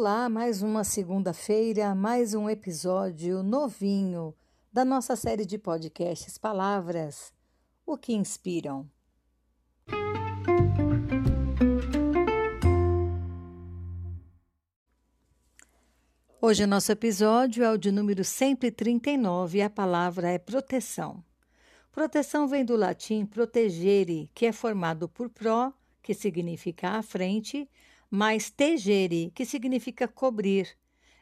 Olá, mais uma segunda-feira, mais um episódio novinho da nossa série de podcasts Palavras, o que inspiram. Hoje nosso episódio é o de número 139 e a palavra é proteção. Proteção vem do latim protegere, que é formado por pro, que significa à frente, mais tegere, que significa cobrir,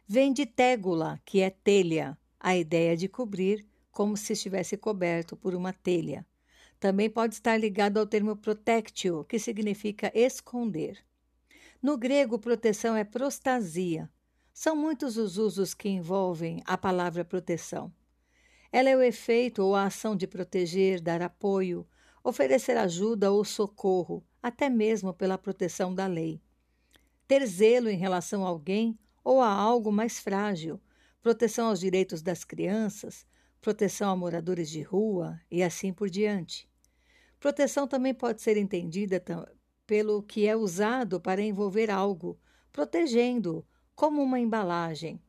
vem de tégula, que é telha, a ideia de cobrir como se estivesse coberto por uma telha. Também pode estar ligado ao termo protectio, que significa esconder. No grego, proteção é prostasia. São muitos os usos que envolvem a palavra proteção. Ela é o efeito ou a ação de proteger, dar apoio, oferecer ajuda ou socorro, até mesmo pela proteção da lei ter zelo em relação a alguém ou a algo mais frágil, proteção aos direitos das crianças, proteção a moradores de rua e assim por diante. Proteção também pode ser entendida pelo que é usado para envolver algo, protegendo, como uma embalagem.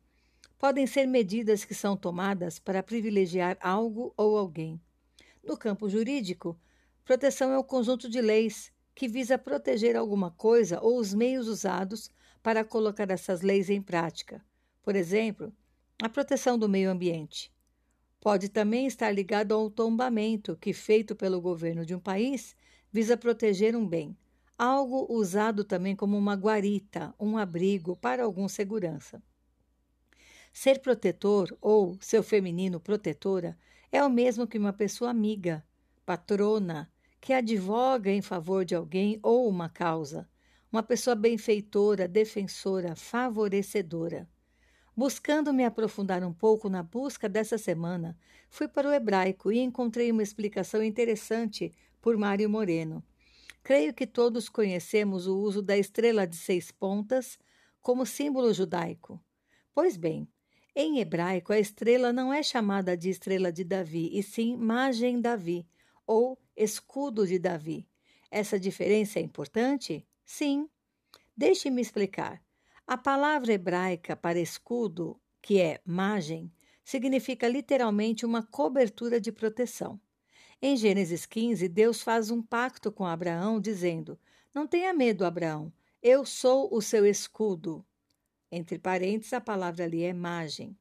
Podem ser medidas que são tomadas para privilegiar algo ou alguém. No campo jurídico, proteção é o conjunto de leis que visa proteger alguma coisa ou os meios usados para colocar essas leis em prática. Por exemplo, a proteção do meio ambiente. Pode também estar ligado ao tombamento, que, feito pelo governo de um país, visa proteger um bem, algo usado também como uma guarita, um abrigo para algum segurança. Ser protetor ou seu feminino protetora é o mesmo que uma pessoa amiga, patrona, que advoga em favor de alguém ou uma causa, uma pessoa benfeitora, defensora, favorecedora. Buscando me aprofundar um pouco na busca dessa semana, fui para o hebraico e encontrei uma explicação interessante por Mário Moreno. Creio que todos conhecemos o uso da estrela de seis pontas como símbolo judaico. Pois bem, em hebraico a estrela não é chamada de estrela de Davi, e sim Magem Davi, ou escudo de Davi. Essa diferença é importante? Sim. Deixe-me explicar. A palavra hebraica para escudo, que é magem, significa literalmente uma cobertura de proteção. Em Gênesis 15, Deus faz um pacto com Abraão, dizendo: Não tenha medo, Abraão, eu sou o seu escudo. Entre parênteses, a palavra ali é magem.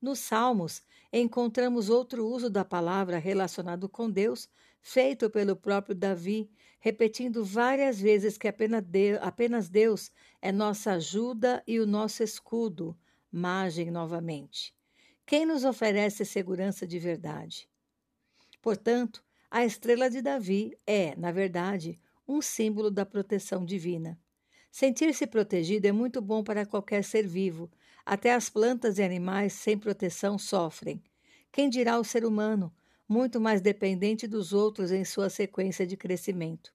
Nos Salmos, encontramos outro uso da palavra relacionado com Deus, feito pelo próprio Davi, repetindo várias vezes que apenas Deus é nossa ajuda e o nosso escudo. Magem novamente. Quem nos oferece segurança de verdade? Portanto, a estrela de Davi é, na verdade, um símbolo da proteção divina. Sentir-se protegido é muito bom para qualquer ser vivo. Até as plantas e animais sem proteção sofrem. Quem dirá o ser humano, muito mais dependente dos outros em sua sequência de crescimento?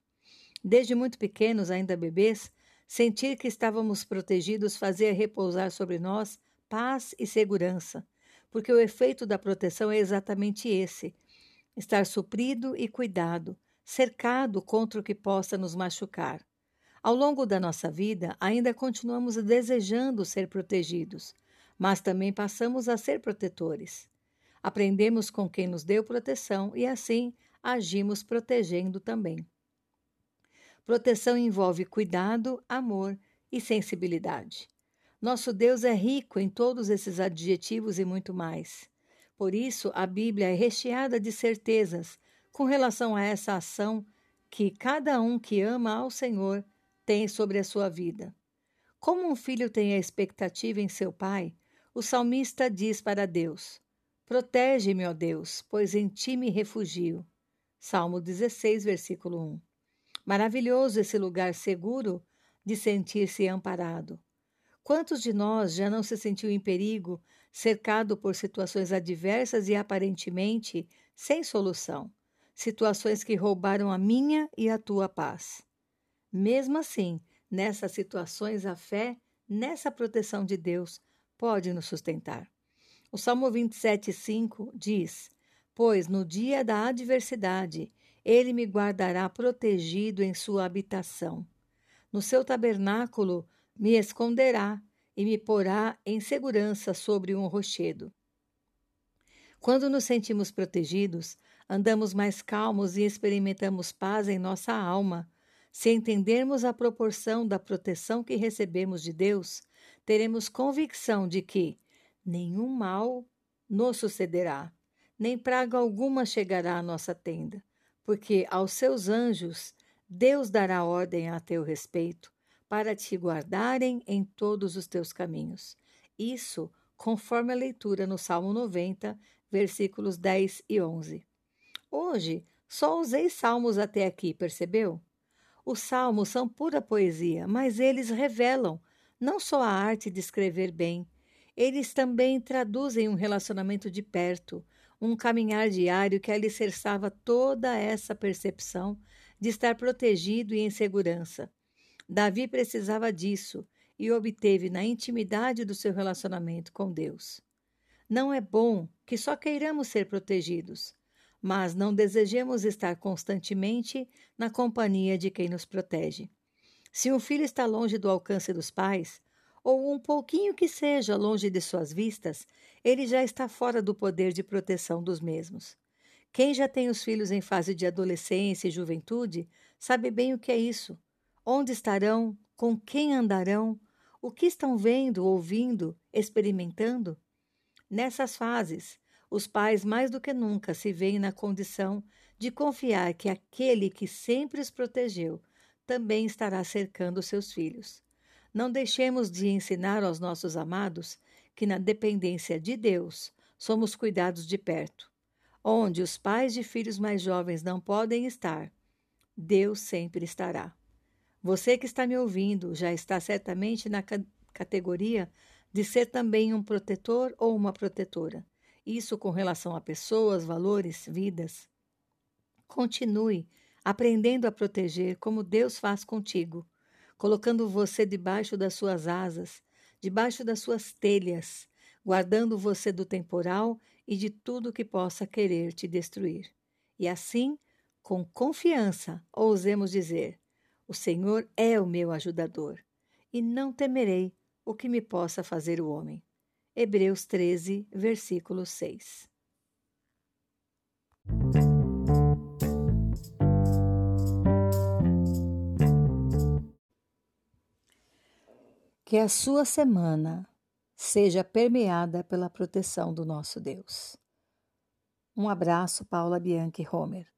Desde muito pequenos, ainda bebês, sentir que estávamos protegidos fazia repousar sobre nós paz e segurança, porque o efeito da proteção é exatamente esse: estar suprido e cuidado, cercado contra o que possa nos machucar. Ao longo da nossa vida, ainda continuamos desejando ser protegidos, mas também passamos a ser protetores. Aprendemos com quem nos deu proteção e assim agimos protegendo também. Proteção envolve cuidado, amor e sensibilidade. Nosso Deus é rico em todos esses adjetivos e muito mais. Por isso, a Bíblia é recheada de certezas com relação a essa ação que cada um que ama ao Senhor tem sobre a sua vida. Como um filho tem a expectativa em seu pai, o salmista diz para Deus: Protege-me, ó Deus, pois em ti me refugio. Salmo 16, versículo 1. Maravilhoso esse lugar seguro de sentir-se amparado. Quantos de nós já não se sentiu em perigo, cercado por situações adversas e aparentemente sem solução? Situações que roubaram a minha e a tua paz. Mesmo assim, nessas situações, a fé, nessa proteção de Deus, pode nos sustentar. O Salmo 27,5 diz: Pois no dia da adversidade, ele me guardará protegido em sua habitação. No seu tabernáculo me esconderá, e me porá em segurança sobre um rochedo. Quando nos sentimos protegidos, andamos mais calmos e experimentamos paz em nossa alma. Se entendermos a proporção da proteção que recebemos de Deus, teremos convicção de que nenhum mal nos sucederá, nem praga alguma chegará à nossa tenda, porque aos seus anjos Deus dará ordem a teu respeito, para te guardarem em todos os teus caminhos. Isso conforme a leitura no Salmo 90, versículos 10 e 11. Hoje, só usei salmos até aqui, percebeu? Os salmos são pura poesia, mas eles revelam não só a arte de escrever bem, eles também traduzem um relacionamento de perto, um caminhar diário que alicerçava toda essa percepção de estar protegido e em segurança. Davi precisava disso e obteve na intimidade do seu relacionamento com Deus. Não é bom que só queiramos ser protegidos, mas não desejemos estar constantemente na companhia de quem nos protege. Se um filho está longe do alcance dos pais, ou um pouquinho que seja longe de suas vistas, ele já está fora do poder de proteção dos mesmos. Quem já tem os filhos em fase de adolescência e juventude sabe bem o que é isso. Onde estarão? Com quem andarão? O que estão vendo, ouvindo, experimentando? Nessas fases, os pais mais do que nunca se veem na condição de confiar que aquele que sempre os protegeu também estará cercando seus filhos. Não deixemos de ensinar aos nossos amados que, na dependência de Deus, somos cuidados de perto. Onde os pais de filhos mais jovens não podem estar, Deus sempre estará. Você que está me ouvindo já está certamente na categoria de ser também um protetor ou uma protetora. Isso com relação a pessoas, valores, vidas. Continue aprendendo a proteger como Deus faz contigo colocando você debaixo das suas asas, debaixo das suas telhas, guardando você do temporal e de tudo que possa querer te destruir. E assim, com confiança, ousemos dizer: O Senhor é o meu ajudador, e não temerei o que me possa fazer o homem. Hebreus 13, versículo 6. Que a sua semana seja permeada pela proteção do nosso Deus. Um abraço, Paula Bianchi Homer.